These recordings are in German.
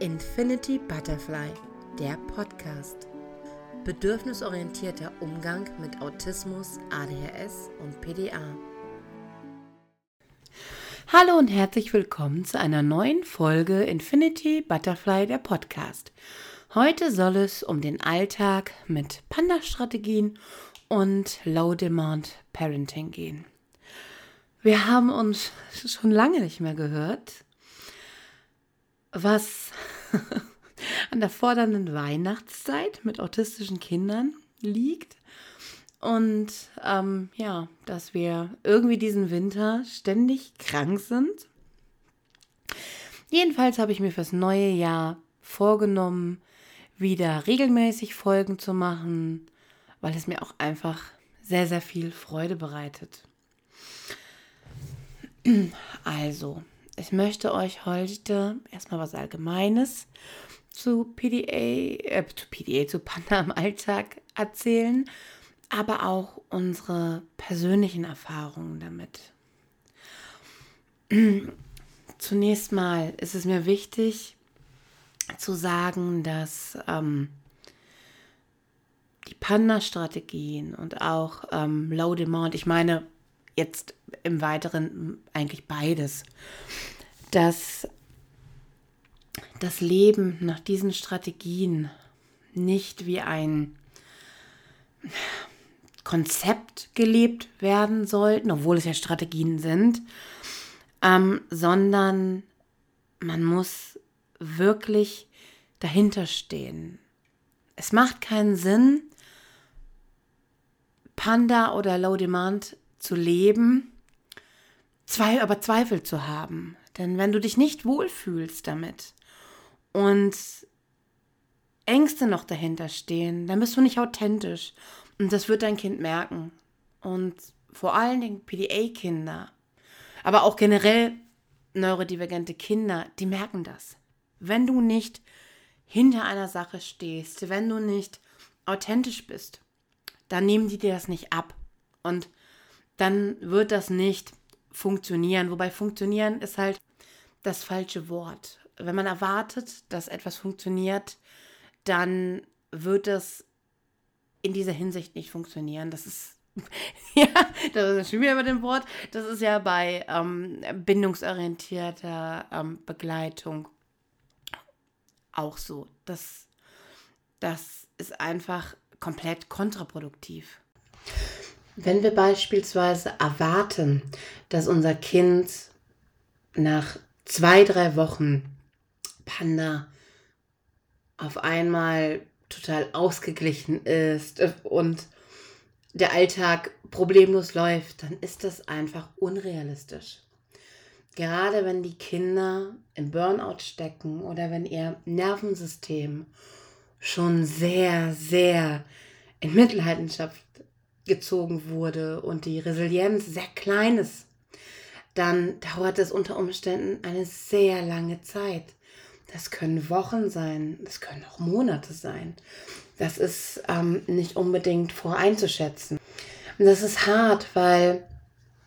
Infinity Butterfly, der Podcast. Bedürfnisorientierter Umgang mit Autismus, ADHS und PDA. Hallo und herzlich willkommen zu einer neuen Folge Infinity Butterfly, der Podcast. Heute soll es um den Alltag mit Panda-Strategien und Low-Demand Parenting gehen. Wir haben uns schon lange nicht mehr gehört, was an der fordernden Weihnachtszeit mit autistischen Kindern liegt. Und ähm, ja, dass wir irgendwie diesen Winter ständig krank sind. Jedenfalls habe ich mir fürs neue Jahr vorgenommen, wieder regelmäßig Folgen zu machen, weil es mir auch einfach sehr, sehr viel Freude bereitet. Also, ich möchte euch heute erstmal was Allgemeines zu PDA, äh, zu PDA, zu Panda im Alltag erzählen, aber auch unsere persönlichen Erfahrungen damit. Zunächst mal ist es mir wichtig zu sagen, dass ähm, die Panda-Strategien und auch ähm, Low Demand, ich meine jetzt im Weiteren eigentlich beides, dass das Leben nach diesen Strategien nicht wie ein Konzept gelebt werden sollten, obwohl es ja Strategien sind, ähm, sondern man muss wirklich dahinter stehen. Es macht keinen Sinn, Panda oder Low Demand zu leben, zwei, aber Zweifel zu haben. Denn wenn du dich nicht wohlfühlst damit und Ängste noch dahinter stehen, dann bist du nicht authentisch. Und das wird dein Kind merken. Und vor allen Dingen PDA-Kinder, aber auch generell neurodivergente Kinder, die merken das. Wenn du nicht hinter einer Sache stehst, wenn du nicht authentisch bist, dann nehmen die dir das nicht ab. Und dann wird das nicht funktionieren. Wobei funktionieren ist halt das falsche Wort. Wenn man erwartet, dass etwas funktioniert, dann wird es in dieser Hinsicht nicht funktionieren. Das ist ja, das ist schon wieder mit dem Wort. Das ist ja bei ähm, bindungsorientierter ähm, Begleitung auch so. Das, das ist einfach komplett kontraproduktiv. Wenn wir beispielsweise erwarten, dass unser Kind nach zwei, drei Wochen Panda auf einmal total ausgeglichen ist und der Alltag problemlos läuft, dann ist das einfach unrealistisch. Gerade wenn die Kinder im Burnout stecken oder wenn ihr Nervensystem schon sehr, sehr in Mitleidenschaft gezogen wurde und die Resilienz sehr klein ist, dann dauert es unter Umständen eine sehr lange Zeit. Das können Wochen sein, das können auch Monate sein. Das ist ähm, nicht unbedingt voreinzuschätzen. Und das ist hart, weil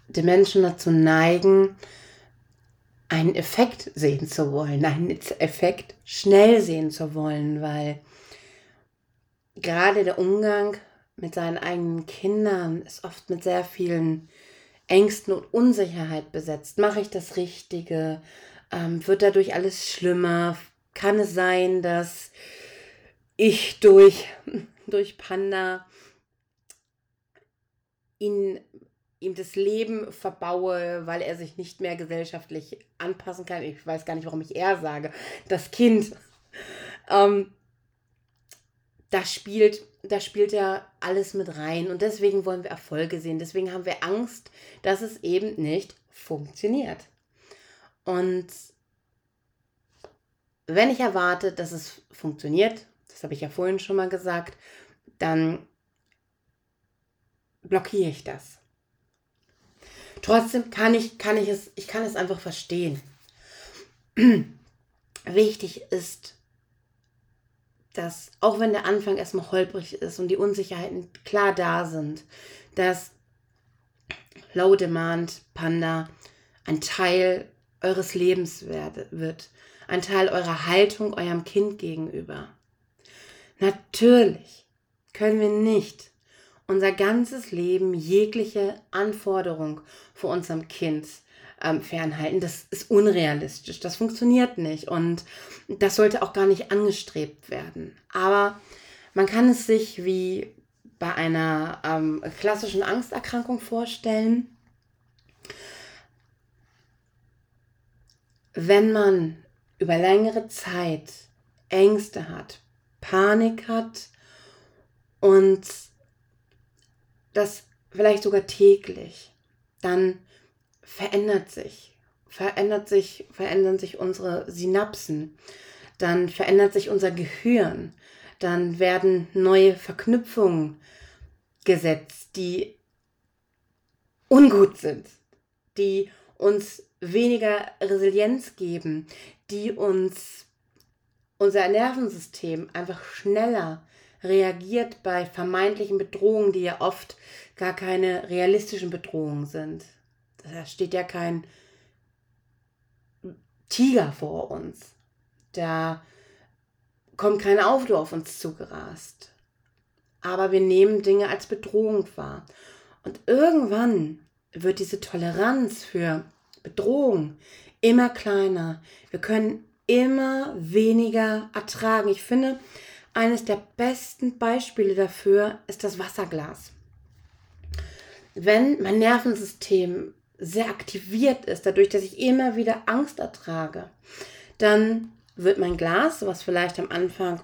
die Menschen dazu neigen, einen Effekt sehen zu wollen, einen Effekt schnell sehen zu wollen, weil gerade der Umgang mit seinen eigenen Kindern ist oft mit sehr vielen Ängsten und Unsicherheit besetzt. Mache ich das Richtige? Ähm, wird dadurch alles schlimmer? Kann es sein, dass ich durch, durch Panda ihn, ihm das Leben verbaue, weil er sich nicht mehr gesellschaftlich anpassen kann? Ich weiß gar nicht, warum ich er sage. Das Kind. Ähm, das spielt, da spielt ja alles mit rein. Und deswegen wollen wir Erfolge sehen. Deswegen haben wir Angst, dass es eben nicht funktioniert. Und wenn ich erwarte, dass es funktioniert, das habe ich ja vorhin schon mal gesagt, dann blockiere ich das. Trotzdem kann ich, kann ich es, ich kann es einfach verstehen. Wichtig ist, dass auch wenn der Anfang erstmal holprig ist und die Unsicherheiten klar da sind, dass Low Demand Panda ein Teil eures Lebens wird. ein Teil eurer Haltung eurem Kind gegenüber. Natürlich können wir nicht unser ganzes Leben jegliche Anforderung vor unserem Kind ähm, fernhalten. Das ist unrealistisch, das funktioniert nicht und das sollte auch gar nicht angestrebt werden. Aber man kann es sich wie bei einer ähm, klassischen Angsterkrankung vorstellen. Wenn man über längere Zeit Ängste hat, Panik hat und das vielleicht sogar täglich, dann verändert sich, verändert sich, verändern sich unsere Synapsen, dann verändert sich unser Gehirn, dann werden neue Verknüpfungen gesetzt, die ungut sind, die uns weniger Resilienz geben, die uns unser Nervensystem einfach schneller reagiert bei vermeintlichen Bedrohungen, die ja oft gar keine realistischen Bedrohungen sind. Da steht ja kein Tiger vor uns. Da kommt kein Auto auf uns zugerast. Aber wir nehmen Dinge als Bedrohung wahr. Und irgendwann wird diese Toleranz für Bedrohung immer kleiner. Wir können immer weniger ertragen. Ich finde, eines der besten Beispiele dafür ist das Wasserglas. Wenn mein Nervensystem sehr aktiviert ist, dadurch, dass ich immer wieder Angst ertrage, dann wird mein Glas, was vielleicht am Anfang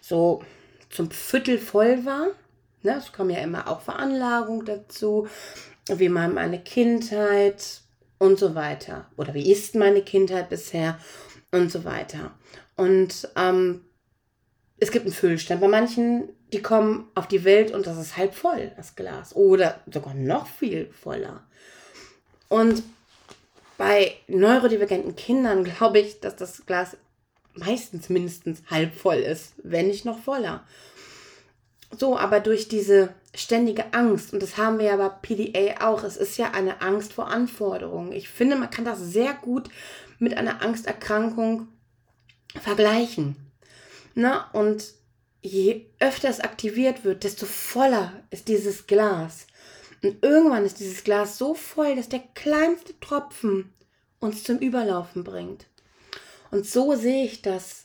so zum Viertel voll war, ne, es kommen ja immer auch Veranlagungen dazu, wie meine Kindheit und so weiter. Oder wie ist meine Kindheit bisher und so weiter. Und ähm, es gibt einen Füllstand. Bei manchen, die kommen auf die Welt und das ist halb voll, das Glas. Oder sogar noch viel voller. Und bei neurodivergenten Kindern glaube ich, dass das Glas meistens mindestens halb voll ist, wenn nicht noch voller. So, aber durch diese ständige Angst, und das haben wir ja bei PDA auch, es ist ja eine Angst vor Anforderungen. Ich finde, man kann das sehr gut mit einer Angsterkrankung vergleichen. Na, und je öfter es aktiviert wird, desto voller ist dieses Glas. Und irgendwann ist dieses Glas so voll, dass der kleinste Tropfen uns zum Überlaufen bringt. Und so sehe ich das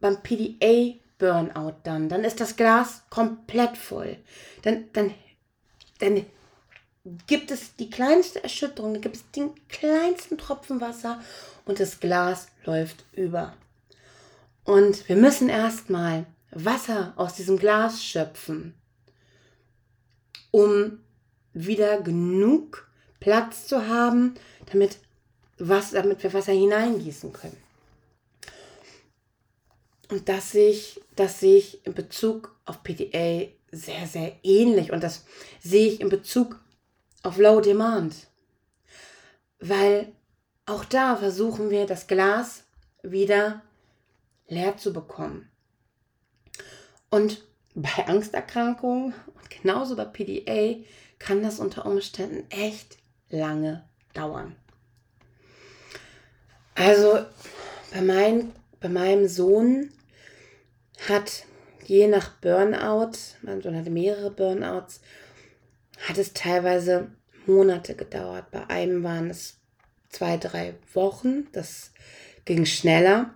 beim PDA Burnout dann. Dann ist das Glas komplett voll. Dann, dann, dann gibt es die kleinste Erschütterung, dann gibt es den kleinsten Tropfen Wasser und das Glas läuft über. Und wir müssen erstmal Wasser aus diesem Glas schöpfen, um wieder genug Platz zu haben, damit, was, damit wir Wasser hineingießen können. Und das sehe ich, das sehe ich in Bezug auf PDA sehr, sehr ähnlich. Und das sehe ich in Bezug auf Low Demand. Weil auch da versuchen wir, das Glas wieder leer zu bekommen. Und bei Angsterkrankungen und genauso bei PDA kann das unter Umständen echt lange dauern. Also bei, mein, bei meinem Sohn hat je nach Burnout, mein Sohn hatte mehrere Burnouts, hat es teilweise Monate gedauert. Bei einem waren es zwei, drei Wochen. Das ging schneller.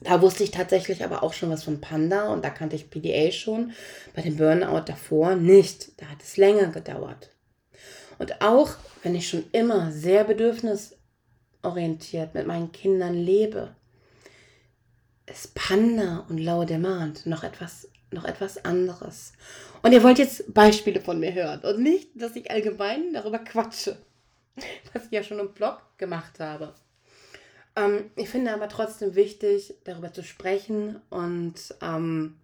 Da wusste ich tatsächlich aber auch schon was von Panda und da kannte ich PDA schon. Bei dem Burnout davor nicht. Da hat es länger gedauert. Und auch wenn ich schon immer sehr bedürfnisorientiert mit meinen Kindern lebe, ist Panda und Low Demand noch etwas, noch etwas anderes. Und ihr wollt jetzt Beispiele von mir hören und nicht, dass ich allgemein darüber quatsche, was ich ja schon im Blog gemacht habe. Ähm, ich finde aber trotzdem wichtig, darüber zu sprechen und ähm,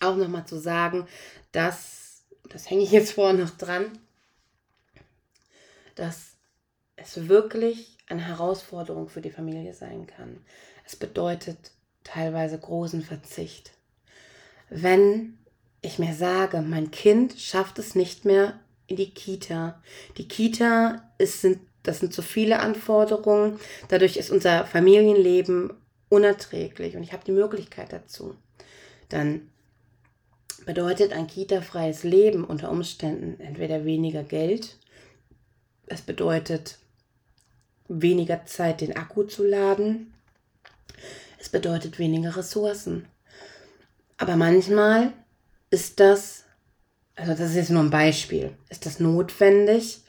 auch nochmal zu sagen, dass, das hänge ich jetzt vorher noch dran, dass es wirklich eine Herausforderung für die Familie sein kann. Es bedeutet teilweise großen Verzicht. Wenn ich mir sage, mein Kind schafft es nicht mehr in die Kita. Die Kita ist, sind das sind zu viele Anforderungen. Dadurch ist unser Familienleben unerträglich und ich habe die Möglichkeit dazu. Dann bedeutet ein kita-freies Leben unter Umständen entweder weniger Geld, es bedeutet weniger Zeit, den Akku zu laden, es bedeutet weniger Ressourcen. Aber manchmal ist das, also das ist jetzt nur ein Beispiel, ist das notwendig,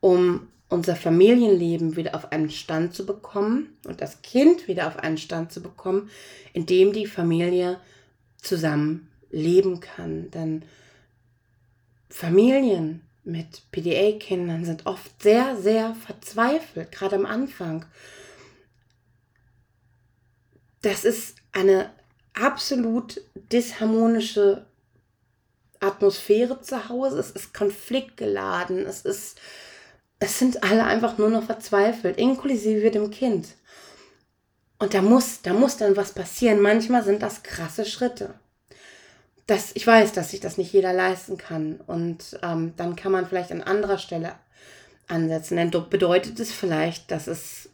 um unser Familienleben wieder auf einen Stand zu bekommen und das Kind wieder auf einen Stand zu bekommen, in dem die Familie zusammen leben kann. Denn Familien mit PDA-Kindern sind oft sehr, sehr verzweifelt, gerade am Anfang. Das ist eine absolut disharmonische Atmosphäre zu Hause. Es ist konfliktgeladen. Es ist, es sind alle einfach nur noch verzweifelt, inklusive dem Kind. Und da muss, da muss dann was passieren. Manchmal sind das krasse Schritte das, ich weiß, dass sich das nicht jeder leisten kann. Und ähm, dann kann man vielleicht an anderer Stelle ansetzen. Denn bedeutet es vielleicht, dass es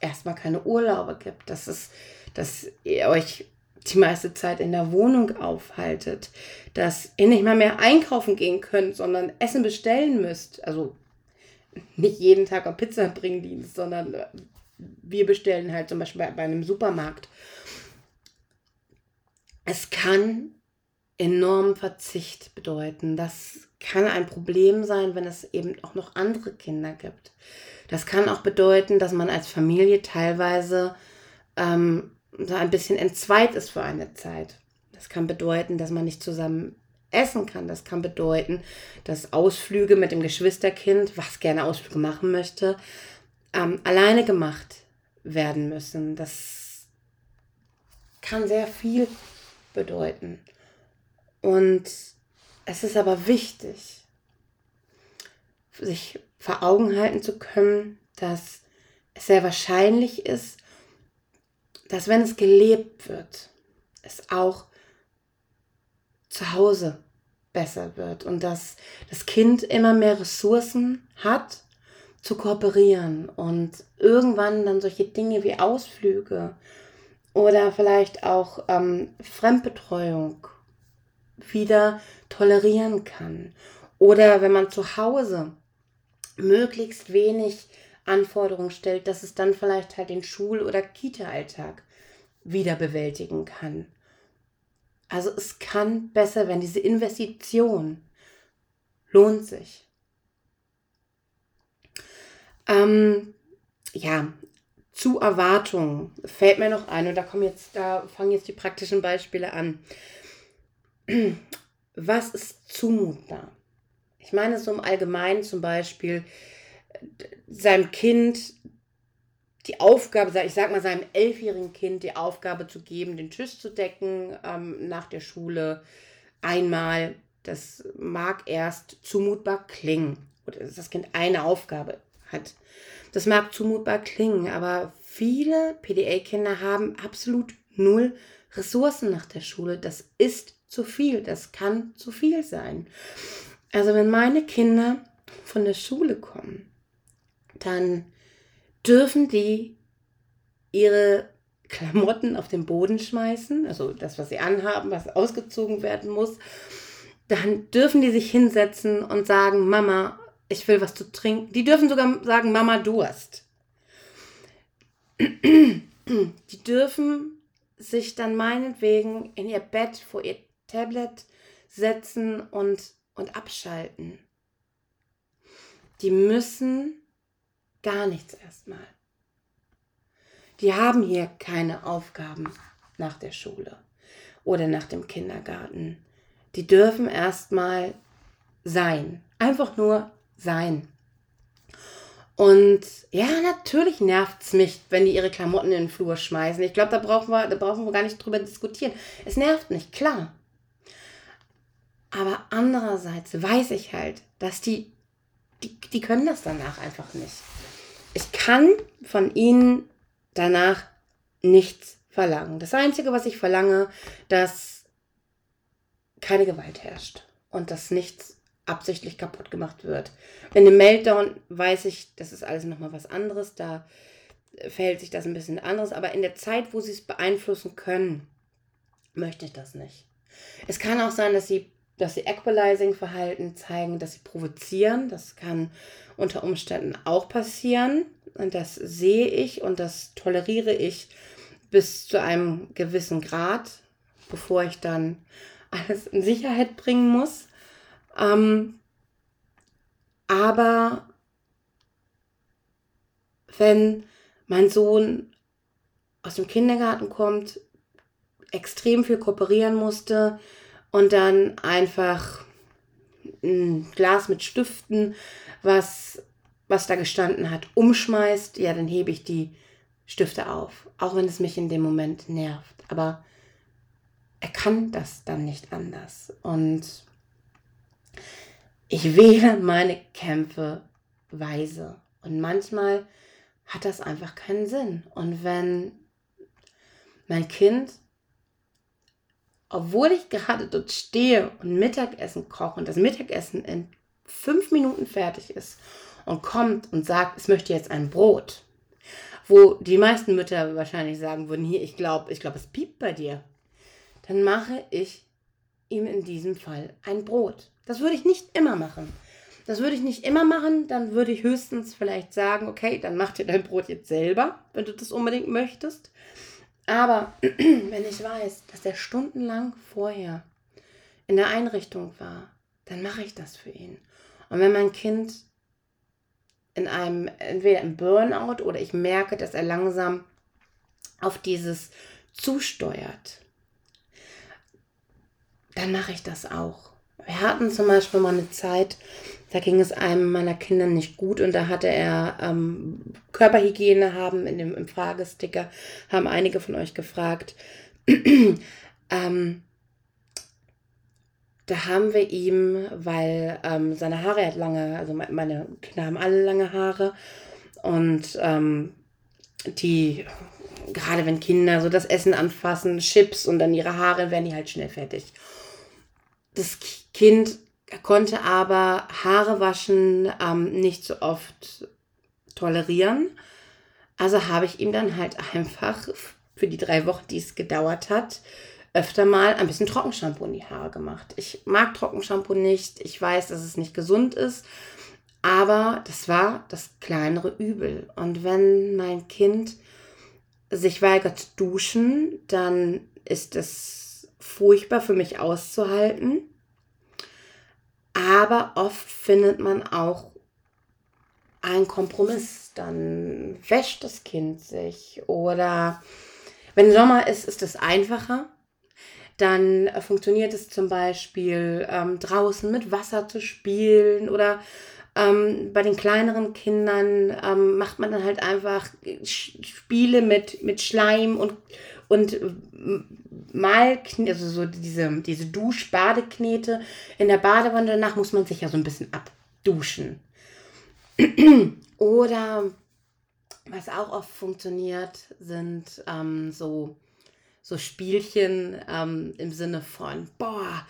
erstmal keine Urlaube gibt, dass es, dass ihr euch die meiste Zeit in der Wohnung aufhaltet, dass ihr nicht mal mehr einkaufen gehen könnt, sondern Essen bestellen müsst. Also nicht jeden Tag am Pizzabringdienst, sondern wir bestellen halt zum Beispiel bei, bei einem Supermarkt es kann enormen Verzicht bedeuten. Das kann ein Problem sein, wenn es eben auch noch andere Kinder gibt. Das kann auch bedeuten, dass man als Familie teilweise ähm, so ein bisschen entzweit ist für eine Zeit. Das kann bedeuten, dass man nicht zusammen essen kann. Das kann bedeuten, dass Ausflüge mit dem Geschwisterkind, was gerne Ausflüge machen möchte, ähm, alleine gemacht werden müssen. Das kann sehr viel bedeuten. Und es ist aber wichtig, sich vor Augen halten zu können, dass es sehr wahrscheinlich ist, dass wenn es gelebt wird, es auch zu Hause besser wird und dass das Kind immer mehr Ressourcen hat, zu kooperieren und irgendwann dann solche Dinge wie Ausflüge oder vielleicht auch ähm, Fremdbetreuung wieder tolerieren kann. Oder wenn man zu Hause möglichst wenig Anforderungen stellt, dass es dann vielleicht halt den Schul- oder Kita-Alltag wieder bewältigen kann. Also es kann besser werden. Diese Investition lohnt sich. Ähm, ja, zu Erwartungen fällt mir noch ein und da kommen jetzt, da fangen jetzt die praktischen Beispiele an. Was ist zumutbar? Ich meine so im Allgemeinen zum Beispiel seinem Kind die Aufgabe, ich sag mal seinem elfjährigen Kind die Aufgabe zu geben, den Tisch zu decken ähm, nach der Schule einmal. Das mag erst zumutbar klingen oder dass das Kind eine Aufgabe hat. Das mag zumutbar klingen, aber viele PDA-Kinder haben absolut null Ressourcen nach der Schule. Das ist zu viel, das kann zu viel sein. Also wenn meine Kinder von der Schule kommen, dann dürfen die ihre Klamotten auf den Boden schmeißen, also das, was sie anhaben, was ausgezogen werden muss. Dann dürfen die sich hinsetzen und sagen, Mama, ich will was zu trinken. Die dürfen sogar sagen, Mama, Durst. Die dürfen sich dann meinetwegen in ihr Bett vor ihr Tablet setzen und, und abschalten. Die müssen gar nichts erstmal. Die haben hier keine Aufgaben nach der Schule oder nach dem Kindergarten. Die dürfen erstmal sein. Einfach nur sein. Und ja, natürlich nervt es mich, wenn die ihre Klamotten in den Flur schmeißen. Ich glaube, da brauchen wir, da brauchen wir gar nicht drüber diskutieren. Es nervt mich, klar. Aber andererseits weiß ich halt, dass die, die, die können das danach einfach nicht. Kann von ihnen danach nichts verlangen. Das Einzige, was ich verlange, dass keine Gewalt herrscht und dass nichts absichtlich kaputt gemacht wird. In dem Meltdown weiß ich, das ist alles nochmal was anderes, da verhält sich das ein bisschen anders, aber in der Zeit, wo sie es beeinflussen können, möchte ich das nicht. Es kann auch sein, dass sie, dass sie Equalizing-Verhalten zeigen, dass sie provozieren. Das kann unter Umständen auch passieren. Das sehe ich und das toleriere ich bis zu einem gewissen Grad, bevor ich dann alles in Sicherheit bringen muss. Ähm, aber wenn mein Sohn aus dem Kindergarten kommt, extrem viel kooperieren musste und dann einfach ein Glas mit Stiften, was, was da gestanden hat, umschmeißt, ja, dann hebe ich die Stifte auf, auch wenn es mich in dem Moment nervt. Aber er kann das dann nicht anders. Und ich wähle meine Kämpfe weise. Und manchmal hat das einfach keinen Sinn. Und wenn mein Kind, obwohl ich gerade dort stehe und Mittagessen koche und das Mittagessen in fünf Minuten fertig ist und kommt und sagt, es möchte jetzt ein Brot, wo die meisten Mütter wahrscheinlich sagen würden, hier, ich glaube, ich glaube, es piept bei dir, dann mache ich ihm in diesem Fall ein Brot. Das würde ich nicht immer machen. Das würde ich nicht immer machen. Dann würde ich höchstens vielleicht sagen, okay, dann mach dir dein Brot jetzt selber, wenn du das unbedingt möchtest. Aber wenn ich weiß, dass der stundenlang vorher in der Einrichtung war, dann mache ich das für ihn. Und wenn mein Kind in einem, entweder im Burnout oder ich merke, dass er langsam auf dieses zusteuert, dann mache ich das auch. Wir hatten zum Beispiel mal eine Zeit, da ging es einem meiner Kinder nicht gut und da hatte er ähm, Körperhygiene haben in dem im Fragesticker, haben einige von euch gefragt. ähm, da haben wir ihm, weil ähm, seine Haare, hat lange, also meine Kinder haben alle lange Haare und ähm, die, gerade wenn Kinder so das Essen anfassen, Chips und dann ihre Haare, werden die halt schnell fertig. Das Kind konnte aber Haare waschen ähm, nicht so oft tolerieren. Also habe ich ihm dann halt einfach für die drei Wochen, die es gedauert hat, öfter mal ein bisschen Trockenshampoo in die Haare gemacht. Ich mag Trockenshampoo nicht. Ich weiß, dass es nicht gesund ist. Aber das war das kleinere Übel. Und wenn mein Kind sich weigert duschen, dann ist es furchtbar für mich auszuhalten. Aber oft findet man auch einen Kompromiss. Dann wäscht das Kind sich. Oder wenn Sommer ist, ist es einfacher dann äh, funktioniert es zum Beispiel ähm, draußen mit Wasser zu spielen oder ähm, bei den kleineren Kindern ähm, macht man dann halt einfach Spiele mit, mit Schleim und, und äh, mal, also so diese, diese Dusch-Badeknete in der Badewanne. Danach muss man sich ja so ein bisschen abduschen. Oder was auch oft funktioniert, sind ähm, so so Spielchen ähm, im Sinne von, boah,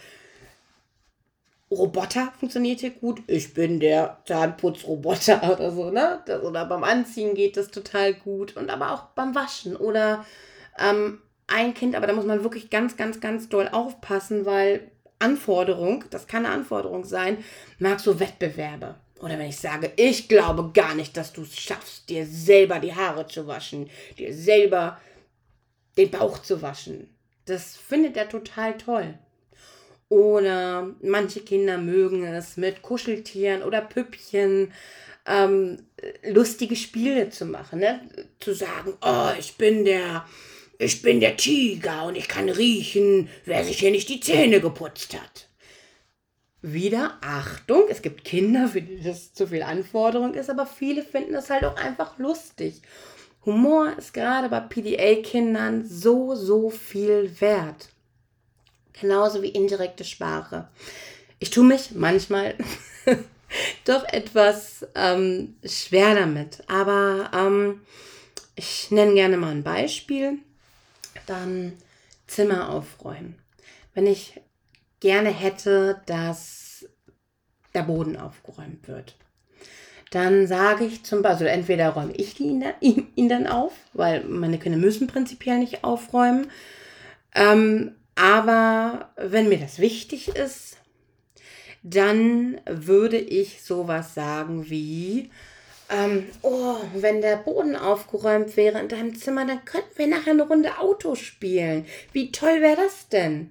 Roboter funktioniert hier gut. Ich bin der Zahnputzroboter oder so, ne? Das, oder beim Anziehen geht das total gut. Und aber auch beim Waschen. Oder ähm, ein Kind, aber da muss man wirklich ganz, ganz, ganz doll aufpassen, weil Anforderung, das kann eine Anforderung sein, mag so Wettbewerbe. Oder wenn ich sage, ich glaube gar nicht, dass du es schaffst, dir selber die Haare zu waschen, dir selber den Bauch zu waschen. Das findet er total toll. Oder manche Kinder mögen es mit Kuscheltieren oder Püppchen ähm, lustige Spiele zu machen. Ne? Zu sagen, oh, ich bin der, ich bin der Tiger und ich kann riechen, wer sich hier nicht die Zähne geputzt hat. Wieder Achtung, es gibt Kinder, für die das zu viel Anforderung ist, aber viele finden das halt auch einfach lustig. Humor ist gerade bei PDA-Kindern so, so viel wert. Genauso wie indirekte Sprache. Ich tue mich manchmal doch etwas ähm, schwer damit, aber ähm, ich nenne gerne mal ein Beispiel. Dann Zimmer aufräumen. Wenn ich gerne hätte, dass der Boden aufgeräumt wird. Dann sage ich zum Beispiel, also entweder räume ich ihn, ihn, ihn dann auf, weil meine Kinder müssen prinzipiell nicht aufräumen. Ähm, aber wenn mir das wichtig ist, dann würde ich sowas sagen wie, ähm, oh, wenn der Boden aufgeräumt wäre in deinem Zimmer, dann könnten wir nachher eine Runde Auto spielen. Wie toll wäre das denn?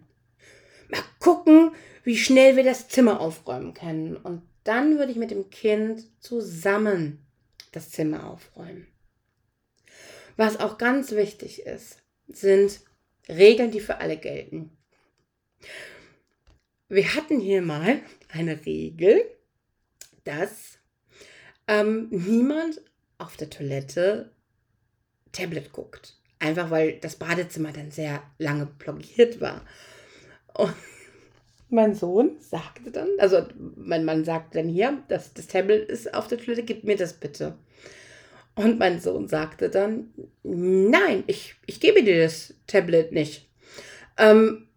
Mal gucken, wie schnell wir das Zimmer aufräumen können. Und dann würde ich mit dem Kind zusammen das Zimmer aufräumen. Was auch ganz wichtig ist, sind Regeln, die für alle gelten. Wir hatten hier mal eine Regel, dass ähm, niemand auf der Toilette Tablet guckt. Einfach weil das Badezimmer dann sehr lange blockiert war. Und mein Sohn sagte dann, also mein Mann sagte dann hier, dass das Tablet ist auf der Toilette, gib mir das bitte. Und mein Sohn sagte dann, nein, ich, ich gebe dir das Tablet nicht. Ähm,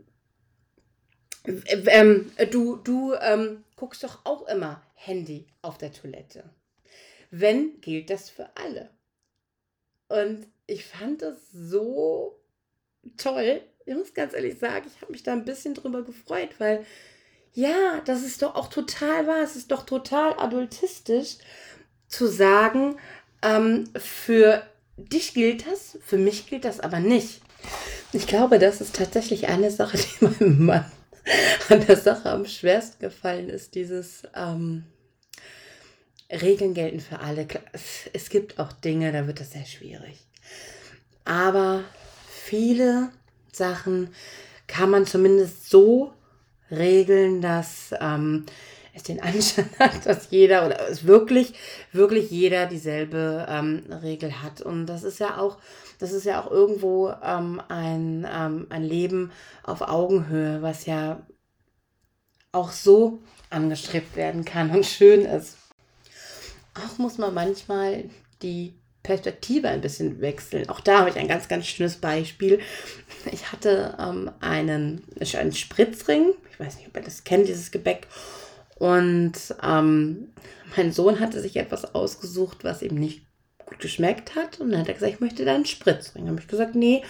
ähm, du du ähm, guckst doch auch immer Handy auf der Toilette. Wenn, gilt das für alle. Und ich fand das so toll. Ich muss ganz ehrlich sagen, ich habe mich da ein bisschen drüber gefreut, weil ja, das ist doch auch total wahr. Es ist doch total adultistisch zu sagen, ähm, für dich gilt das, für mich gilt das aber nicht. Ich glaube, das ist tatsächlich eine Sache, die meinem Mann an der Sache am schwersten gefallen ist, dieses ähm, Regeln gelten für alle. Es gibt auch Dinge, da wird das sehr schwierig. Aber viele Sachen kann man zumindest so regeln, dass ähm, es den Anschein hat, dass jeder oder es wirklich, wirklich jeder dieselbe ähm, Regel hat. Und das ist ja auch, das ist ja auch irgendwo ähm, ein, ähm, ein Leben auf Augenhöhe, was ja auch so angestrebt werden kann und schön ist. Auch muss man manchmal die Perspektive ein bisschen wechseln. Auch da habe ich ein ganz, ganz schönes Beispiel. Ich hatte ähm, einen, einen Spritzring. Ich weiß nicht, ob ihr das kennt, dieses Gebäck. Und ähm, mein Sohn hatte sich etwas ausgesucht, was ihm nicht gut geschmeckt hat. Und dann hat er gesagt, ich möchte da einen Spritzring. Dann habe ich gesagt, nee,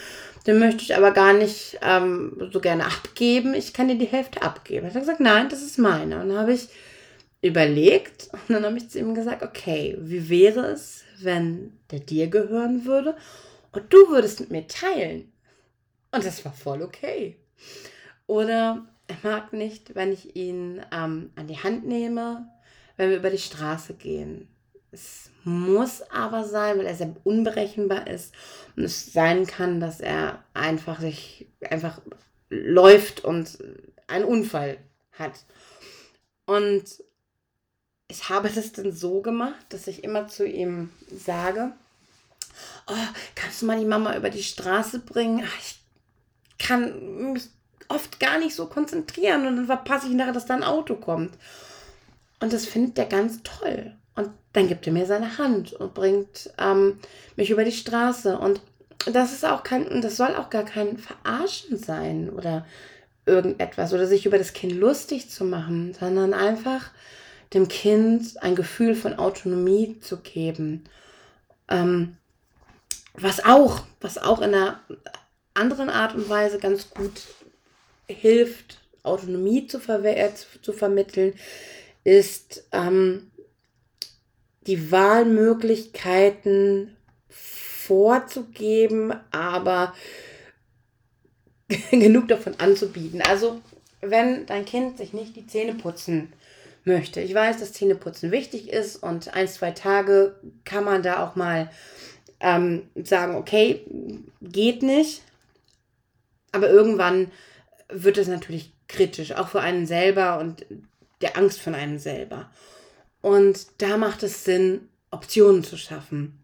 den möchte ich aber gar nicht ähm, so gerne abgeben. Ich kann dir die Hälfte abgeben. Dann hat er gesagt, nein, das ist meine. Und dann habe ich überlegt und dann habe ich zu ihm gesagt, okay, wie wäre es, wenn der dir gehören würde und du würdest mit mir teilen? Und das war voll okay. Oder er mag nicht, wenn ich ihn ähm, an die Hand nehme, wenn wir über die Straße gehen. Es muss aber sein, weil er sehr unberechenbar ist und es sein kann, dass er einfach sich einfach läuft und einen Unfall hat. Und ich habe das dann so gemacht, dass ich immer zu ihm sage, oh, kannst du mal die Mama über die Straße bringen? Ich kann mich oft gar nicht so konzentrieren und dann verpasse ich nachher, dass da ein Auto kommt. Und das findet er ganz toll. Und dann gibt er mir seine Hand und bringt ähm, mich über die Straße. Und das ist auch kein, das soll auch gar kein Verarschen sein oder irgendetwas oder sich über das Kind lustig zu machen, sondern einfach dem Kind ein Gefühl von Autonomie zu geben. Ähm, was auch, was auch in einer anderen Art und Weise ganz gut hilft, Autonomie zu, ver äh, zu vermitteln, ist ähm, die Wahlmöglichkeiten vorzugeben, aber genug davon anzubieten. Also wenn dein Kind sich nicht die Zähne putzen möchte. Ich weiß, dass Zähneputzen wichtig ist und ein, zwei Tage kann man da auch mal ähm, sagen, okay, geht nicht. Aber irgendwann wird es natürlich kritisch, auch für einen selber und der Angst von einem selber. Und da macht es Sinn, Optionen zu schaffen.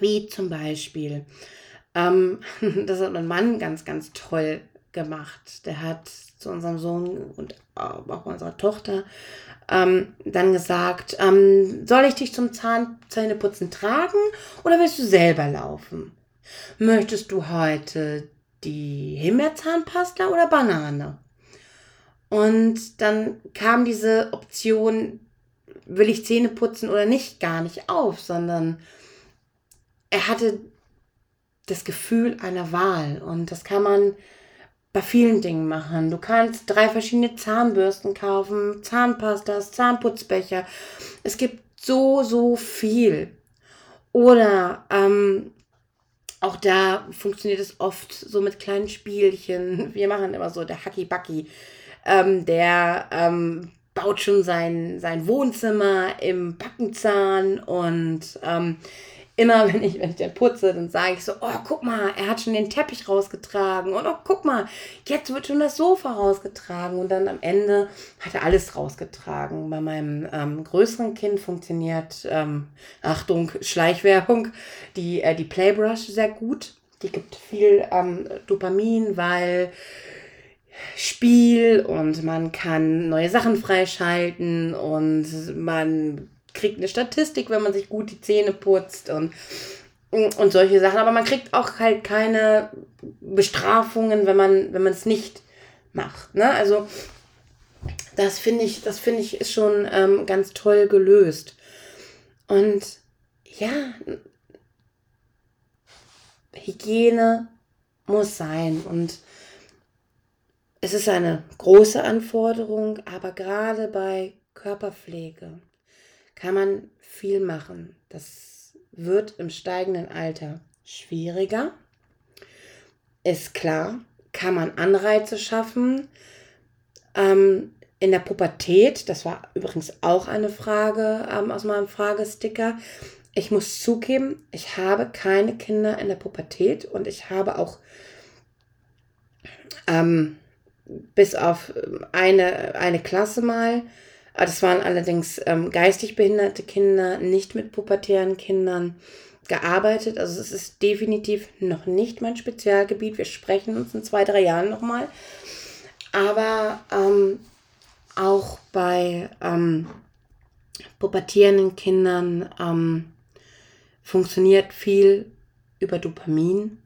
Wie zum Beispiel, ähm, das hat mein Mann ganz, ganz toll gemacht. Der hat zu unserem Sohn und auch unserer Tochter ähm, dann gesagt, ähm, soll ich dich zum Zahn Zähneputzen tragen oder willst du selber laufen? Möchtest du heute die Himbeerzahnpasta oder Banane? Und dann kam diese Option, will ich Zähne putzen oder nicht, gar nicht auf, sondern er hatte das Gefühl einer Wahl. Und das kann man bei vielen Dingen machen. Du kannst drei verschiedene Zahnbürsten kaufen, Zahnpastas, Zahnputzbecher. Es gibt so, so viel. Oder ähm, auch da funktioniert es oft so mit kleinen Spielchen. Wir machen immer so der Hacky Bucky. Ähm, der ähm, baut schon sein, sein Wohnzimmer im Backenzahn und ähm, immer wenn ich, wenn ich dann putze, dann sage ich so, oh, guck mal, er hat schon den Teppich rausgetragen und oh, guck mal, jetzt wird schon das Sofa rausgetragen und dann am Ende hat er alles rausgetragen. Bei meinem ähm, größeren Kind funktioniert, ähm, Achtung, Schleichwerbung, die, äh, die Playbrush sehr gut. Die gibt viel ähm, Dopamin, weil Spiel und man kann neue Sachen freischalten und man kriegt eine Statistik, wenn man sich gut die Zähne putzt und, und solche Sachen. Aber man kriegt auch halt keine Bestrafungen, wenn man wenn man es nicht macht. Ne? Also das finde ich, das finde ich ist schon ähm, ganz toll gelöst. Und ja, Hygiene muss sein und es ist eine große Anforderung, aber gerade bei Körperpflege kann man viel machen. Das wird im steigenden Alter schwieriger. Ist klar, kann man Anreize schaffen. Ähm, in der Pubertät, das war übrigens auch eine Frage ähm, aus meinem Fragesticker. Ich muss zugeben, ich habe keine Kinder in der Pubertät und ich habe auch ähm, bis auf ähm, eine, eine Klasse mal. Das waren allerdings ähm, geistig behinderte Kinder, nicht mit pubertären Kindern gearbeitet. Also es ist definitiv noch nicht mein Spezialgebiet. Wir sprechen uns in zwei, drei Jahren nochmal. Aber ähm, auch bei ähm, pubertierenden Kindern ähm, funktioniert viel über Dopamin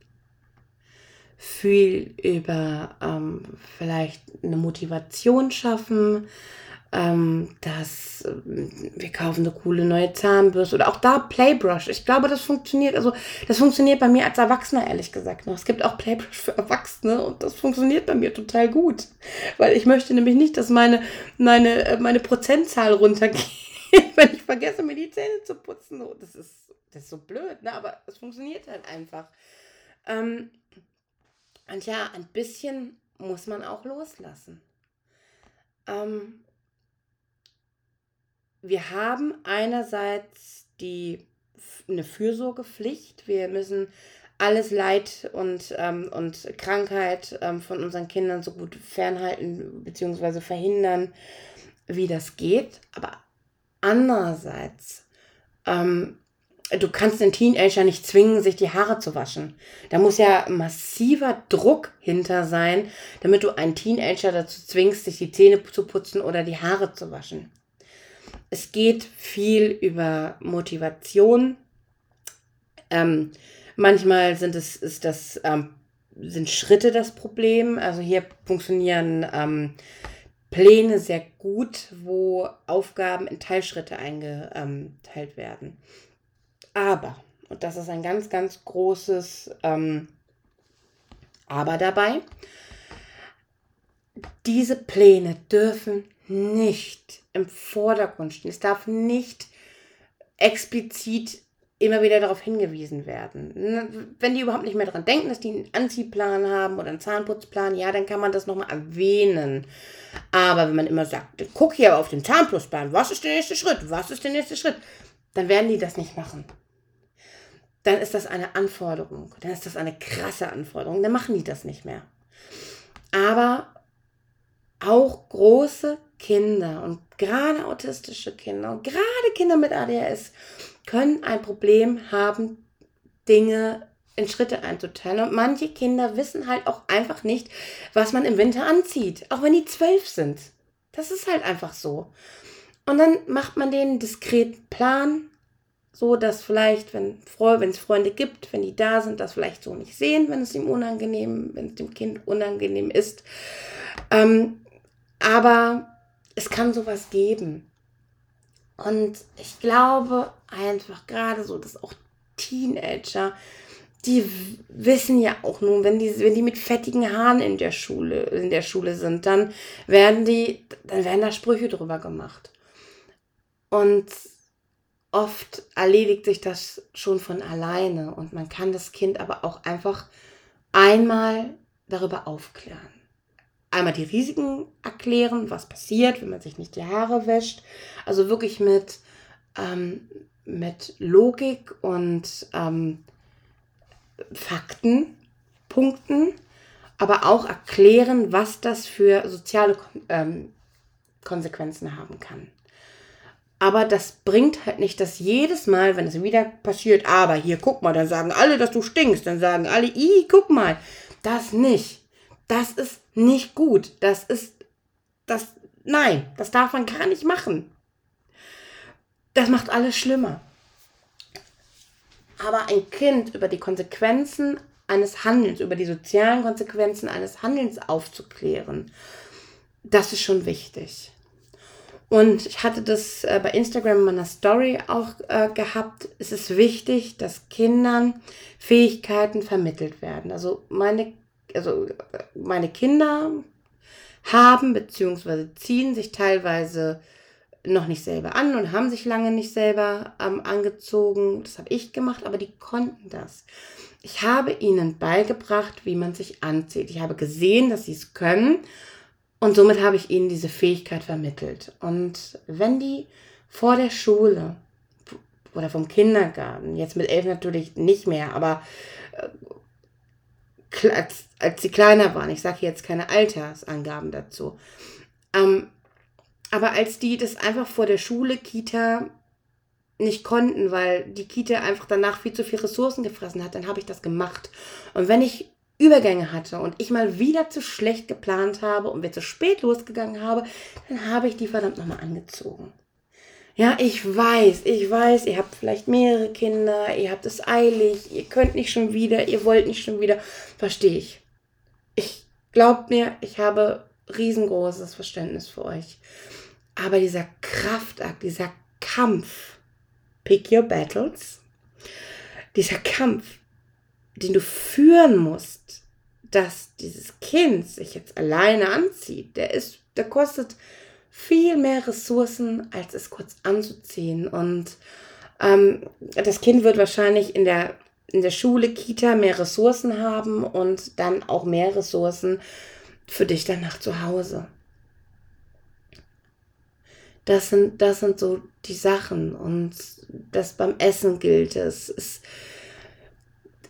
viel über ähm, vielleicht eine Motivation schaffen, ähm, dass äh, wir kaufen eine coole neue Zahnbürste oder auch da Playbrush. Ich glaube, das funktioniert. Also das funktioniert bei mir als Erwachsener ehrlich gesagt noch. Es gibt auch Playbrush für Erwachsene und das funktioniert bei mir total gut, weil ich möchte nämlich nicht, dass meine meine äh, meine Prozentzahl runtergeht, wenn ich vergesse mir die Zähne zu putzen. Das ist das ist so blöd, ne? Aber es funktioniert halt einfach. Ähm, und ja, ein bisschen muss man auch loslassen. Ähm, wir haben einerseits die, eine Fürsorgepflicht. Wir müssen alles Leid und, ähm, und Krankheit ähm, von unseren Kindern so gut fernhalten bzw. verhindern, wie das geht. Aber andererseits ähm, du kannst den Teenager nicht zwingen, sich die Haare zu waschen. Da muss ja massiver Druck hinter sein, damit du einen Teenager dazu zwingst, sich die Zähne zu putzen oder die Haare zu waschen. Es geht viel über Motivation. Ähm, manchmal sind es ist das ähm, sind Schritte das Problem. Also hier funktionieren ähm, Pläne sehr gut, wo Aufgaben in Teilschritte eingeteilt werden. Aber, und das ist ein ganz, ganz großes ähm, Aber dabei, diese Pläne dürfen nicht im Vordergrund stehen. Es darf nicht explizit immer wieder darauf hingewiesen werden. Wenn die überhaupt nicht mehr daran denken, dass die einen Anziehplan haben oder einen Zahnputzplan, ja, dann kann man das nochmal erwähnen. Aber wenn man immer sagt, guck hier auf den Zahnputzplan, was ist der nächste Schritt? Was ist der nächste Schritt? dann werden die das nicht machen. Dann ist das eine Anforderung. Dann ist das eine krasse Anforderung. Dann machen die das nicht mehr. Aber auch große Kinder und gerade autistische Kinder und gerade Kinder mit ADHS können ein Problem haben, Dinge in Schritte einzuteilen. Und manche Kinder wissen halt auch einfach nicht, was man im Winter anzieht, auch wenn die zwölf sind. Das ist halt einfach so. Und dann macht man den diskret Plan, so dass vielleicht, wenn es Freunde gibt, wenn die da sind, das vielleicht so nicht sehen, wenn es ihm unangenehm, wenn es dem Kind unangenehm ist. Ähm, Aber es kann sowas geben. Und ich glaube einfach gerade so, dass auch Teenager, die wissen ja auch nun, wenn die, wenn die mit fettigen Haaren in der Schule, in der Schule sind, dann werden die, dann werden da Sprüche drüber gemacht. Und oft erledigt sich das schon von alleine und man kann das Kind aber auch einfach einmal darüber aufklären. Einmal die Risiken erklären, was passiert, wenn man sich nicht die Haare wäscht. Also wirklich mit, ähm, mit Logik und ähm, Fakten, Punkten, aber auch erklären, was das für soziale ähm, Konsequenzen haben kann. Aber das bringt halt nicht, dass jedes Mal, wenn es wieder passiert, aber hier, guck mal, dann sagen alle, dass du stinkst, dann sagen alle, i, guck mal. Das nicht. Das ist nicht gut. Das ist, das, nein, das darf man gar nicht machen. Das macht alles schlimmer. Aber ein Kind über die Konsequenzen eines Handelns, über die sozialen Konsequenzen eines Handelns aufzuklären, das ist schon wichtig. Und ich hatte das äh, bei Instagram in meiner Story auch äh, gehabt. Es ist wichtig, dass Kindern Fähigkeiten vermittelt werden. Also meine, also meine Kinder haben bzw. ziehen sich teilweise noch nicht selber an und haben sich lange nicht selber ähm, angezogen. Das habe ich gemacht, aber die konnten das. Ich habe ihnen beigebracht, wie man sich anzieht. Ich habe gesehen, dass sie es können und somit habe ich ihnen diese Fähigkeit vermittelt. Und wenn die vor der Schule oder vom Kindergarten, jetzt mit elf natürlich nicht mehr, aber äh, als, als sie kleiner waren, ich sage jetzt keine Altersangaben dazu, ähm, aber als die das einfach vor der Schule, Kita nicht konnten, weil die Kita einfach danach viel zu viel Ressourcen gefressen hat, dann habe ich das gemacht. Und wenn ich Übergänge hatte und ich mal wieder zu schlecht geplant habe und wir zu spät losgegangen habe, dann habe ich die verdammt nochmal angezogen. Ja, ich weiß, ich weiß, ihr habt vielleicht mehrere Kinder, ihr habt es eilig, ihr könnt nicht schon wieder, ihr wollt nicht schon wieder. Verstehe ich. Ich glaubt mir, ich habe riesengroßes Verständnis für euch. Aber dieser Kraftakt, dieser Kampf, pick your battles, dieser Kampf, den du führen musst, dass dieses Kind sich jetzt alleine anzieht, der ist, der kostet viel mehr Ressourcen, als es kurz anzuziehen. Und ähm, das Kind wird wahrscheinlich in der, in der Schule, Kita mehr Ressourcen haben und dann auch mehr Ressourcen für dich danach zu Hause. Das sind, das sind so die Sachen und das beim Essen gilt es. es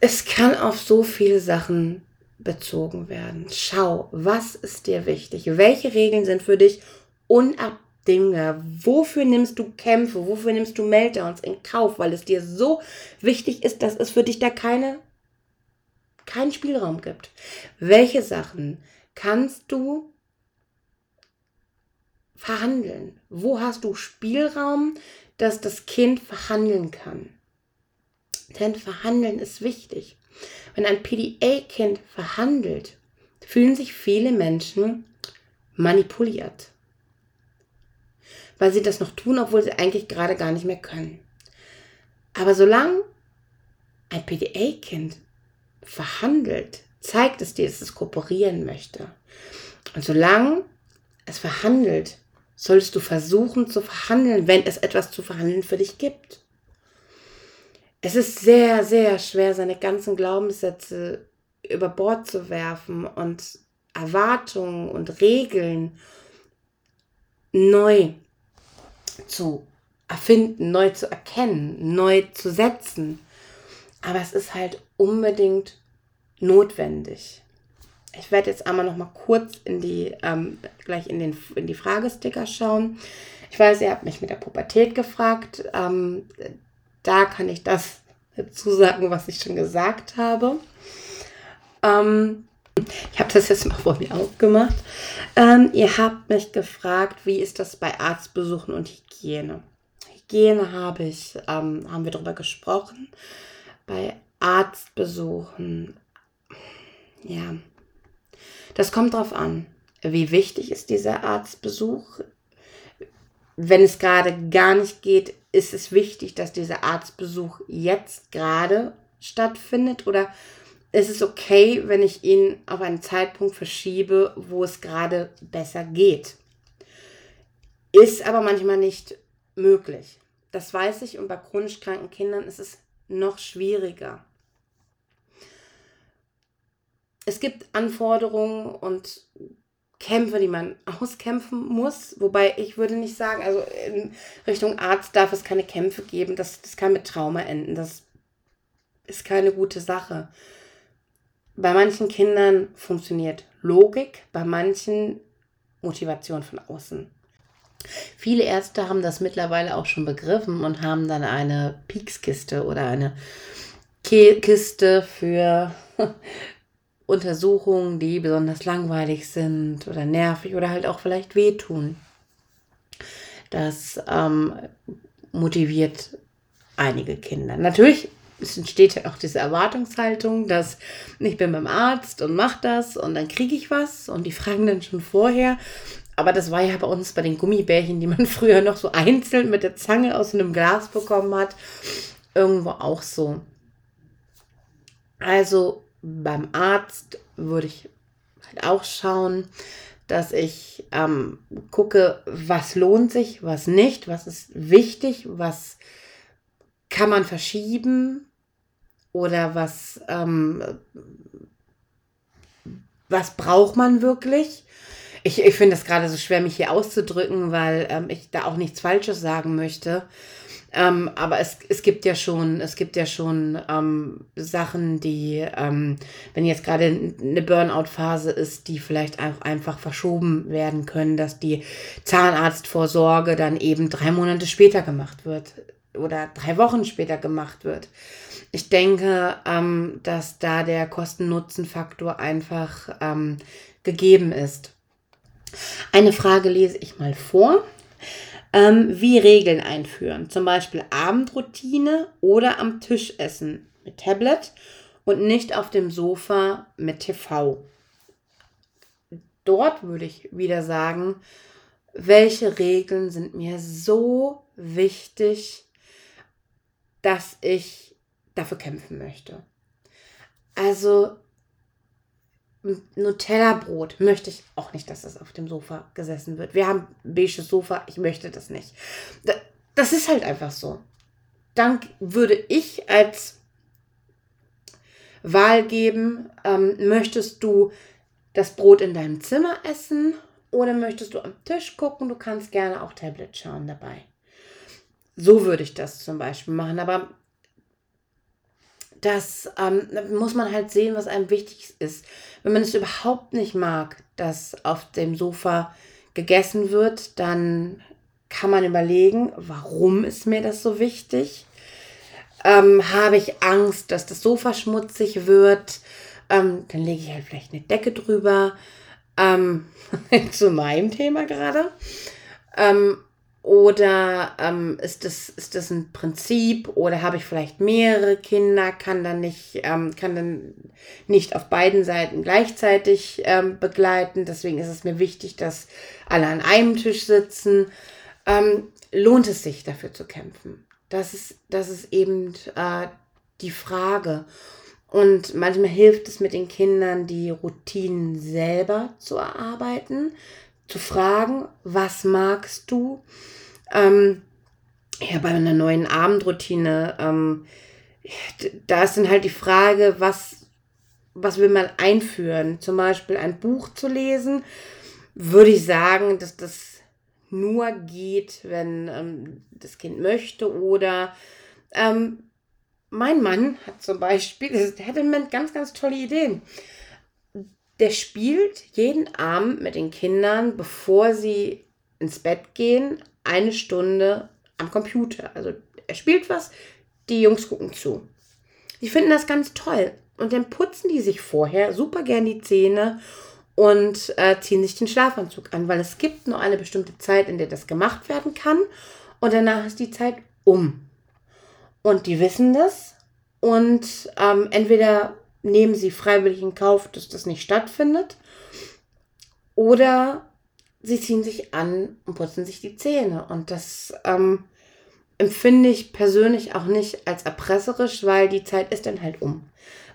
es kann auf so viele Sachen bezogen werden. Schau, was ist dir wichtig? Welche Regeln sind für dich unabdingbar? Wofür nimmst du Kämpfe? Wofür nimmst du Meltdowns in Kauf? Weil es dir so wichtig ist, dass es für dich da keine, keinen Spielraum gibt. Welche Sachen kannst du verhandeln? Wo hast du Spielraum, dass das Kind verhandeln kann? Denn Verhandeln ist wichtig. Wenn ein PDA-Kind verhandelt, fühlen sich viele Menschen manipuliert. Weil sie das noch tun, obwohl sie eigentlich gerade gar nicht mehr können. Aber solange ein PDA-Kind verhandelt, zeigt es dir, dass es kooperieren möchte. Und solange es verhandelt, solltest du versuchen zu verhandeln, wenn es etwas zu verhandeln für dich gibt es ist sehr, sehr schwer, seine ganzen Glaubenssätze über Bord zu werfen und Erwartungen und Regeln neu zu erfinden, neu zu erkennen, neu zu setzen. Aber es ist halt unbedingt notwendig. Ich werde jetzt einmal noch mal kurz in die, ähm, gleich in, den, in die Fragesticker schauen. Ich weiß, ihr habt mich mit der Pubertät gefragt. Ähm, da kann ich das dazu sagen, was ich schon gesagt habe. Ähm, ich habe das jetzt mal vor mir aufgemacht. Ähm, ihr habt mich gefragt, wie ist das bei Arztbesuchen und Hygiene? Hygiene habe ich, ähm, haben wir darüber gesprochen. Bei Arztbesuchen, ja, das kommt drauf an. wie wichtig ist dieser Arztbesuch. Wenn es gerade gar nicht geht, ist es wichtig, dass dieser Arztbesuch jetzt gerade stattfindet oder ist es okay, wenn ich ihn auf einen Zeitpunkt verschiebe, wo es gerade besser geht. Ist aber manchmal nicht möglich. Das weiß ich und bei chronisch kranken Kindern ist es noch schwieriger. Es gibt Anforderungen und Kämpfe, die man auskämpfen muss. Wobei ich würde nicht sagen, also in Richtung Arzt darf es keine Kämpfe geben. Das, das kann mit Trauma enden. Das ist keine gute Sache. Bei manchen Kindern funktioniert Logik, bei manchen Motivation von außen. Viele Ärzte haben das mittlerweile auch schon begriffen und haben dann eine Peakskiste oder eine Kiste für Untersuchungen, die besonders langweilig sind oder nervig oder halt auch vielleicht wehtun. Das ähm, motiviert einige Kinder. Natürlich es entsteht ja auch diese Erwartungshaltung, dass ich bin beim Arzt und mache das und dann kriege ich was und die fragen dann schon vorher, aber das war ja bei uns bei den Gummibärchen, die man früher noch so einzeln mit der Zange aus einem Glas bekommen hat, irgendwo auch so. Also beim Arzt würde ich halt auch schauen, dass ich ähm, gucke, was lohnt sich, was nicht, was ist wichtig, was kann man verschieben oder was, ähm, was braucht man wirklich ich, ich finde es gerade so schwer, mich hier auszudrücken, weil ähm, ich da auch nichts Falsches sagen möchte. Ähm, aber es, es gibt ja schon, es gibt ja schon ähm, Sachen, die, ähm, wenn jetzt gerade eine Burnout-Phase ist, die vielleicht auch einfach verschoben werden können, dass die Zahnarztvorsorge dann eben drei Monate später gemacht wird oder drei Wochen später gemacht wird. Ich denke, ähm, dass da der Kosten-Nutzen-Faktor einfach ähm, gegeben ist. Eine Frage lese ich mal vor. Ähm, wie Regeln einführen, zum Beispiel Abendroutine oder am Tisch essen mit Tablet und nicht auf dem Sofa mit TV. Dort würde ich wieder sagen, welche Regeln sind mir so wichtig, dass ich dafür kämpfen möchte. Also Nutella-Brot möchte ich auch nicht, dass das auf dem Sofa gesessen wird. Wir haben ein beiges Sofa, ich möchte das nicht. Das ist halt einfach so. Dann würde ich als Wahl geben, ähm, möchtest du das Brot in deinem Zimmer essen oder möchtest du am Tisch gucken? Du kannst gerne auch Tablet schauen dabei. So würde ich das zum Beispiel machen. Aber das ähm, muss man halt sehen, was einem wichtig ist. Wenn man es überhaupt nicht mag, dass auf dem Sofa gegessen wird, dann kann man überlegen, warum ist mir das so wichtig? Ähm, habe ich Angst, dass das Sofa schmutzig wird? Ähm, dann lege ich halt vielleicht eine Decke drüber. Ähm, zu meinem Thema gerade. Oder ähm, ist, das, ist das ein Prinzip? Oder habe ich vielleicht mehrere Kinder, kann dann nicht, ähm, kann dann nicht auf beiden Seiten gleichzeitig ähm, begleiten. Deswegen ist es mir wichtig, dass alle an einem Tisch sitzen. Ähm, lohnt es sich dafür zu kämpfen? Das ist, das ist eben äh, die Frage. Und manchmal hilft es mit den Kindern, die Routinen selber zu erarbeiten zu fragen, was magst du? Ähm, ja, bei einer neuen Abendroutine, ähm, da ist dann halt die Frage, was, was will man einführen? Zum Beispiel ein Buch zu lesen, würde ich sagen, dass das nur geht, wenn ähm, das Kind möchte oder ähm, mein Mann hat zum Beispiel, der hatte ganz, ganz tolle Ideen der spielt jeden Abend mit den Kindern, bevor sie ins Bett gehen, eine Stunde am Computer. Also er spielt was, die Jungs gucken zu. Die finden das ganz toll. Und dann putzen die sich vorher super gern die Zähne und äh, ziehen sich den Schlafanzug an, weil es gibt nur eine bestimmte Zeit, in der das gemacht werden kann. Und danach ist die Zeit um. Und die wissen das. Und ähm, entweder nehmen sie freiwillig in Kauf, dass das nicht stattfindet. Oder sie ziehen sich an und putzen sich die Zähne. Und das ähm, empfinde ich persönlich auch nicht als erpresserisch, weil die Zeit ist dann halt um.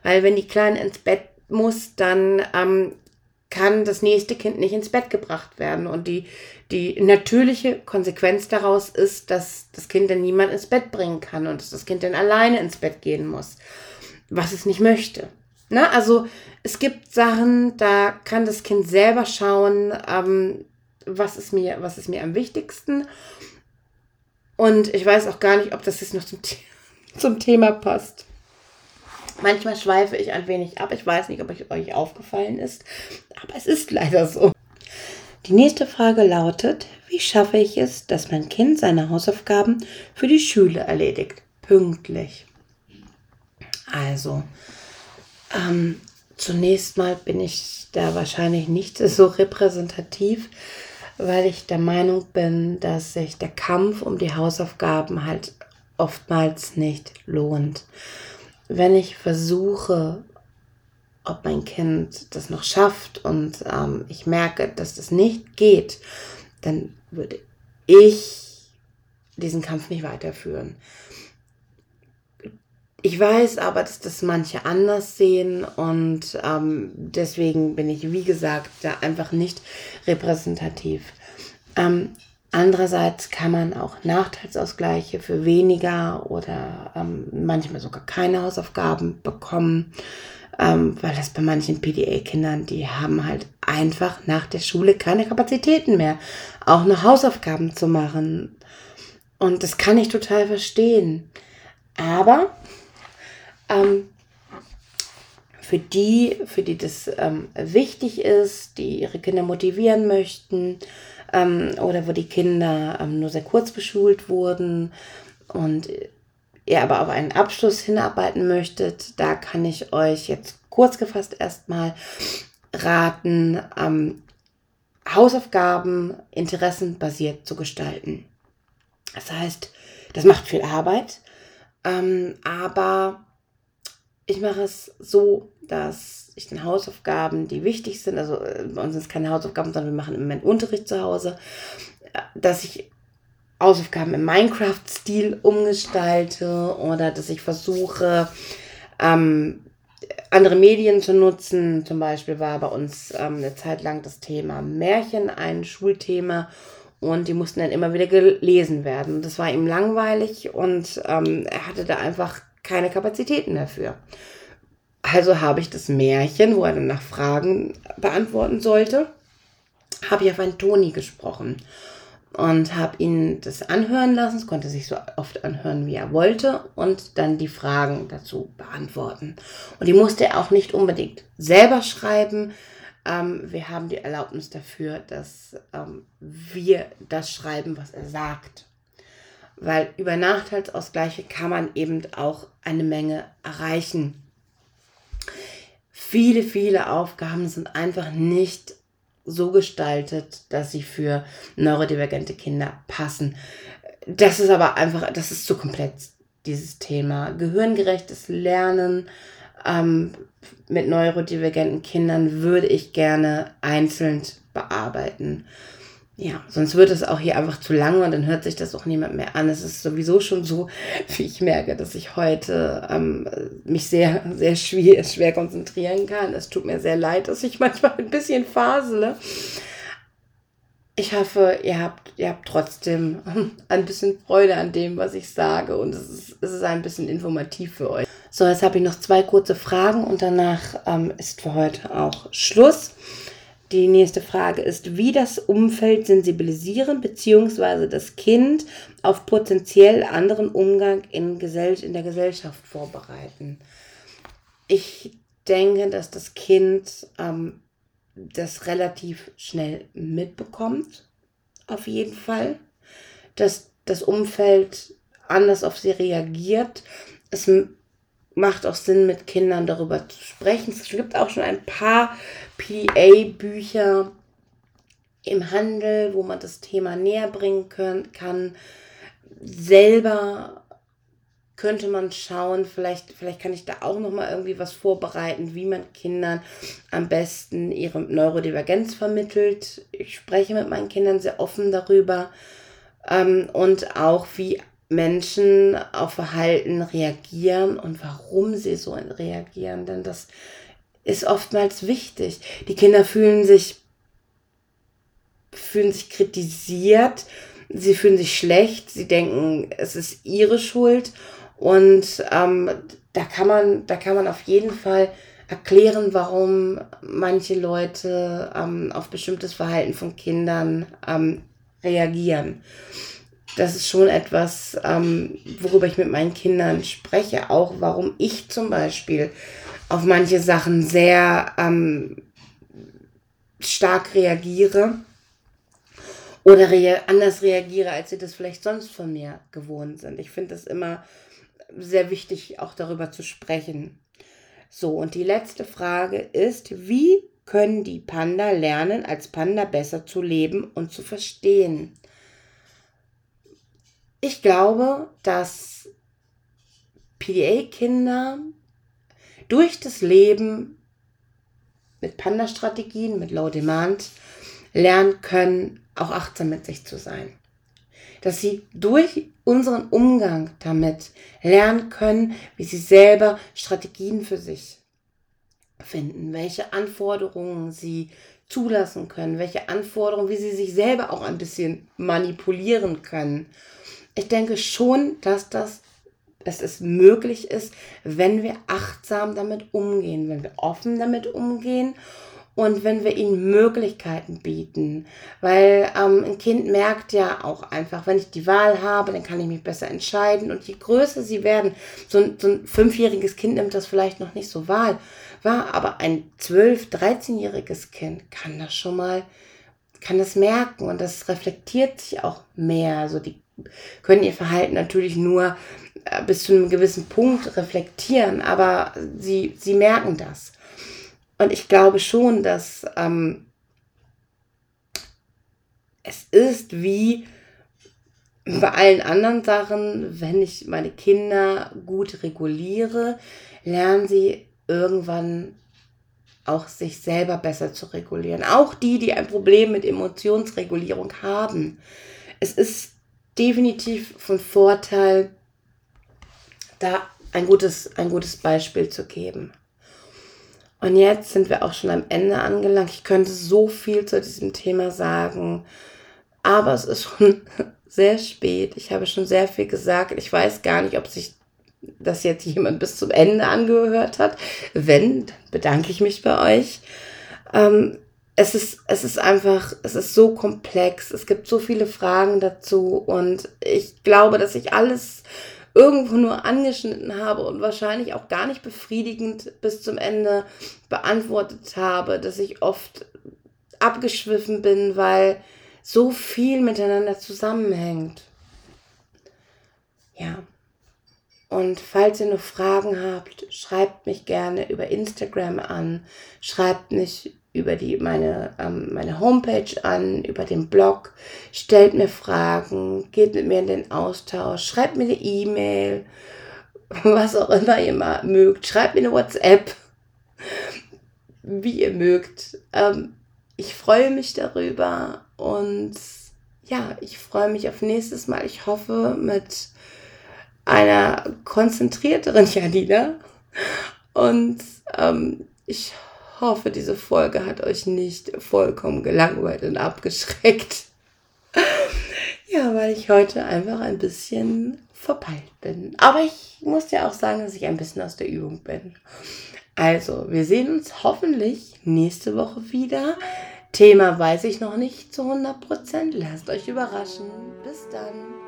Weil wenn die Kleine ins Bett muss, dann ähm, kann das nächste Kind nicht ins Bett gebracht werden. Und die, die natürliche Konsequenz daraus ist, dass das Kind dann niemand ins Bett bringen kann und dass das Kind dann alleine ins Bett gehen muss, was es nicht möchte. Na, also es gibt Sachen, da kann das Kind selber schauen, ähm, was, ist mir, was ist mir am wichtigsten. Und ich weiß auch gar nicht, ob das jetzt noch zum, zum Thema passt. Manchmal schweife ich ein wenig ab. Ich weiß nicht, ob euch aufgefallen ist, aber es ist leider so. Die nächste Frage lautet, wie schaffe ich es, dass mein Kind seine Hausaufgaben für die Schule erledigt? Pünktlich. Also, ähm, zunächst mal bin ich da wahrscheinlich nicht so repräsentativ, weil ich der Meinung bin, dass sich der Kampf um die Hausaufgaben halt oftmals nicht lohnt wenn ich versuche, ob mein Kind das noch schafft und ähm, ich merke, dass das nicht geht, dann würde ich diesen Kampf nicht weiterführen. Ich weiß aber, dass das manche anders sehen und ähm, deswegen bin ich, wie gesagt, da einfach nicht repräsentativ. Ähm, Andererseits kann man auch Nachteilsausgleiche für weniger oder ähm, manchmal sogar keine Hausaufgaben bekommen, ähm, weil das bei manchen PDA-Kindern, die haben halt einfach nach der Schule keine Kapazitäten mehr, auch noch Hausaufgaben zu machen. Und das kann ich total verstehen. Aber ähm, für die, für die das ähm, wichtig ist, die ihre Kinder motivieren möchten, ähm, oder wo die Kinder ähm, nur sehr kurz beschult wurden und ihr aber auf einen Abschluss hinarbeiten möchtet, da kann ich euch jetzt kurz gefasst erstmal raten, ähm, Hausaufgaben interessenbasiert zu gestalten. Das heißt, das macht viel Arbeit, ähm, aber ich mache es so, dass ich den Hausaufgaben, die wichtig sind, also äh, bei uns sind es keine Hausaufgaben, sondern wir machen im Moment Unterricht zu Hause, äh, dass ich Hausaufgaben im Minecraft-Stil umgestalte oder dass ich versuche, ähm, andere Medien zu nutzen. Zum Beispiel war bei uns ähm, eine Zeit lang das Thema Märchen ein Schulthema und die mussten dann immer wieder gelesen werden. Das war ihm langweilig und ähm, er hatte da einfach keine Kapazitäten dafür. Also habe ich das Märchen, wo er dann nach Fragen beantworten sollte, habe ich auf einen Toni gesprochen und habe ihn das anhören lassen. Es konnte sich so oft anhören, wie er wollte und dann die Fragen dazu beantworten. Und die musste er auch nicht unbedingt selber schreiben. Ähm, wir haben die Erlaubnis dafür, dass ähm, wir das schreiben, was er sagt weil über Nachteilsausgleiche kann man eben auch eine Menge erreichen. Viele, viele Aufgaben sind einfach nicht so gestaltet, dass sie für neurodivergente Kinder passen. Das ist aber einfach, das ist zu komplex, dieses Thema. Gehirngerechtes Lernen ähm, mit neurodivergenten Kindern würde ich gerne einzeln bearbeiten. Ja, sonst wird es auch hier einfach zu lang und dann hört sich das auch niemand mehr an. Es ist sowieso schon so, wie ich merke, dass ich heute ähm, mich sehr, sehr schwer, schwer konzentrieren kann. Es tut mir sehr leid, dass ich manchmal ein bisschen fasele. Ich hoffe, ihr habt, ihr habt trotzdem ein bisschen Freude an dem, was ich sage und es ist, es ist ein bisschen informativ für euch. So, jetzt habe ich noch zwei kurze Fragen und danach ähm, ist für heute auch Schluss. Die nächste Frage ist, wie das Umfeld sensibilisieren bzw. das Kind auf potenziell anderen Umgang in, Gesell in der Gesellschaft vorbereiten. Ich denke, dass das Kind ähm, das relativ schnell mitbekommt, auf jeden Fall, dass das Umfeld anders auf sie reagiert. Es macht auch Sinn, mit Kindern darüber zu sprechen. Es gibt auch schon ein paar PDA-Bücher im Handel, wo man das Thema näher bringen können, kann. Selber könnte man schauen, vielleicht, vielleicht kann ich da auch noch mal irgendwie was vorbereiten, wie man Kindern am besten ihre Neurodivergenz vermittelt. Ich spreche mit meinen Kindern sehr offen darüber ähm, und auch wie Menschen auf Verhalten reagieren und warum sie so reagieren, denn das ist oftmals wichtig. Die Kinder fühlen sich fühlen sich kritisiert, sie fühlen sich schlecht, sie denken, es ist ihre Schuld und ähm, da kann man, da kann man auf jeden Fall erklären, warum manche Leute ähm, auf bestimmtes Verhalten von Kindern ähm, reagieren. Das ist schon etwas, ähm, worüber ich mit meinen Kindern spreche, auch warum ich zum Beispiel auf manche Sachen sehr ähm, stark reagiere oder rea anders reagiere, als sie das vielleicht sonst von mir gewohnt sind. Ich finde es immer sehr wichtig, auch darüber zu sprechen. So, und die letzte Frage ist, wie können die Panda lernen, als Panda besser zu leben und zu verstehen? Ich glaube, dass PDA-Kinder durch das Leben mit Panda-Strategien, mit Low Demand lernen können, auch achtsam mit sich zu sein. Dass sie durch unseren Umgang damit lernen können, wie sie selber Strategien für sich finden, welche Anforderungen sie zulassen können, welche Anforderungen, wie sie sich selber auch ein bisschen manipulieren können. Ich denke schon, dass das dass es möglich ist, wenn wir achtsam damit umgehen, wenn wir offen damit umgehen und wenn wir ihnen Möglichkeiten bieten. Weil ähm, ein Kind merkt ja auch einfach, wenn ich die Wahl habe, dann kann ich mich besser entscheiden. Und je größer sie werden, so ein, so ein fünfjähriges Kind nimmt das vielleicht noch nicht so wahr, wahr aber ein zwölf-, dreizehnjähriges Kind kann das schon mal, kann das merken und das reflektiert sich auch mehr. Also die können ihr Verhalten natürlich nur äh, bis zu einem gewissen Punkt reflektieren, aber sie, sie merken das. Und ich glaube schon, dass ähm, es ist wie bei allen anderen Sachen, wenn ich meine Kinder gut reguliere, lernen sie irgendwann auch sich selber besser zu regulieren. Auch die, die ein Problem mit Emotionsregulierung haben. Es ist definitiv von Vorteil, da ein gutes, ein gutes Beispiel zu geben. Und jetzt sind wir auch schon am Ende angelangt. Ich könnte so viel zu diesem Thema sagen, aber es ist schon sehr spät. Ich habe schon sehr viel gesagt. Ich weiß gar nicht, ob sich das jetzt jemand bis zum Ende angehört hat. Wenn, bedanke ich mich bei euch. Ähm, es ist, es ist einfach, es ist so komplex. Es gibt so viele Fragen dazu und ich glaube, dass ich alles irgendwo nur angeschnitten habe und wahrscheinlich auch gar nicht befriedigend bis zum Ende beantwortet habe, dass ich oft abgeschwiffen bin, weil so viel miteinander zusammenhängt. Ja. Und falls ihr noch Fragen habt, schreibt mich gerne über Instagram an, schreibt mich über die, meine, ähm, meine Homepage an, über den Blog, stellt mir Fragen, geht mit mir in den Austausch, schreibt mir eine E-Mail, was auch immer ihr mal mögt, schreibt mir eine WhatsApp, wie ihr mögt. Ähm, ich freue mich darüber und ja, ich freue mich auf nächstes Mal. Ich hoffe mit einer konzentrierteren Janina und ähm, ich hoffe, hoffe, diese Folge hat euch nicht vollkommen gelangweilt und abgeschreckt. ja, weil ich heute einfach ein bisschen verpeilt bin. Aber ich muss ja auch sagen, dass ich ein bisschen aus der Übung bin. Also, wir sehen uns hoffentlich nächste Woche wieder. Thema weiß ich noch nicht zu 100%. Lasst euch überraschen. Bis dann.